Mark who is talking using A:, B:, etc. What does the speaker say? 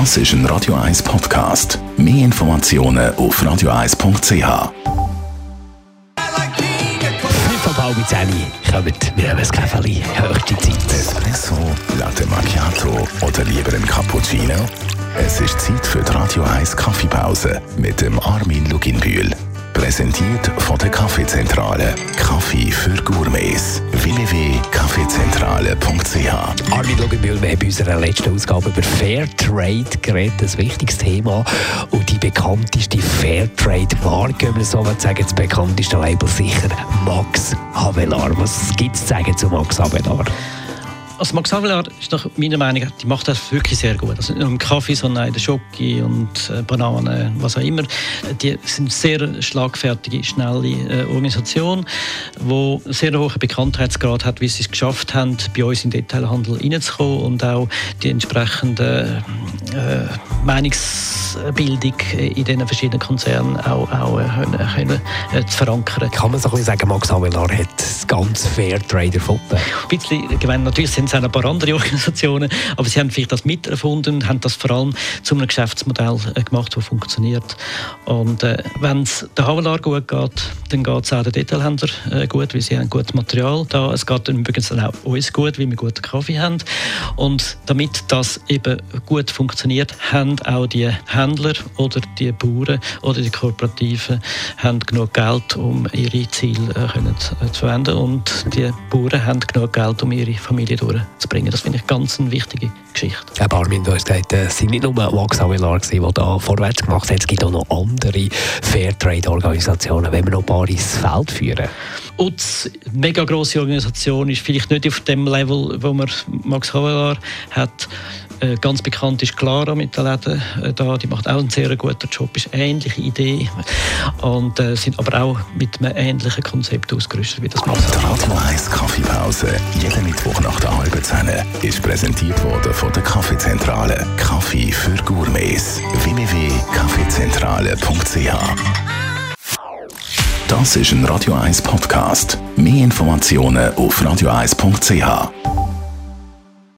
A: Das ist ein Radio 1 Podcast. Mehr Informationen auf radio1.ch.
B: Fünf ab halb zehn kommt, wir haben ein Käferli, höchste Zeit.
A: Espresso, Latte Macchiato oder lieber ein Cappuccino? Es ist Zeit für die Radio 1 Kaffeepause mit dem Armin Luginbühl. Präsentiert von der Kaffeezentrale. Kaffee für Gourmets. www.kaffeezentrale.ch
B: Armin Lugenbühl, wir haben in unserer letzten Ausgabe über Fairtrade geredet, ein wichtiges Thema. Und die bekannteste Fairtrade-Marke, wenn so sagen, das bekannteste Label sicher Max Havelaar. Was gibt es zu sagen zu Max Havelaar?
C: Also Max Havelaar ist nach meiner Meinung, die macht das wirklich sehr gut. Also nicht nur im Kaffee, sondern auch in der Schoki und äh, Bananen, was auch immer. Die sind sehr schlagfertige, schnelle äh, Organisation, die sehr hohen Bekanntheitsgrad hat, wie sie es geschafft haben, bei uns in den Detailhandel reinzukommen und auch die entsprechende äh, Meinungsbildung in den verschiedenen Konzernen auch, auch äh, können, äh, zu verankern.
B: Kann man so ein bisschen sagen, Max Havelaar hat das ganze Fairtrade erfunden?
C: Ein bisschen gemein. Natürlich sind es auch ein paar andere Organisationen, aber sie haben vielleicht das miterfunden und haben das vor allem zu einem Geschäftsmodell äh, gemacht, das funktioniert. Und äh, wenn es der Havelaar gut geht, dann geht es auch den Detailhändler äh, gut, weil sie haben gutes Material da. Es geht übrigens dann auch uns gut, weil wir guten Kaffee haben. Und damit das eben gut funktioniert, haben auch die Händler oder die Bauern oder die Kooperativen haben genug Geld, um ihre Ziele äh, zu, äh, zu verwenden und die Bauern haben genug Geld, um ihre Familie durchzubringen. Das finde ich ganz eine wichtige Geschichte.
B: Herr Barmin, du hast gesagt, es sind nicht nur Max Havelaar, die da vorwärts gemacht haben, es gibt auch noch andere Fairtrade-Organisationen, wenn wir noch ein paar ins Feld führen.
C: UTS, eine mega grosse Organisation, ist vielleicht nicht auf dem Level, wo man Max Havelaar hat. Äh, ganz bekannt ist Clara mit den Läden äh, da. Die macht auch einen sehr guten Job, ist eine ähnliche Idee und äh, sind aber auch mit einem ähnlichen Konzept ausgerüstet wie das Max
A: Die Radio 1 Kaffeepause, jeden Mittwoch nach der halben Zehn, ist präsentiert worden von der Kaffeezentrale. Kaffee für Gourmets. www.kaffeezentrale.ch Das ist ein Radio 1 Podcast. Mehr Informationen auf radio1.ch.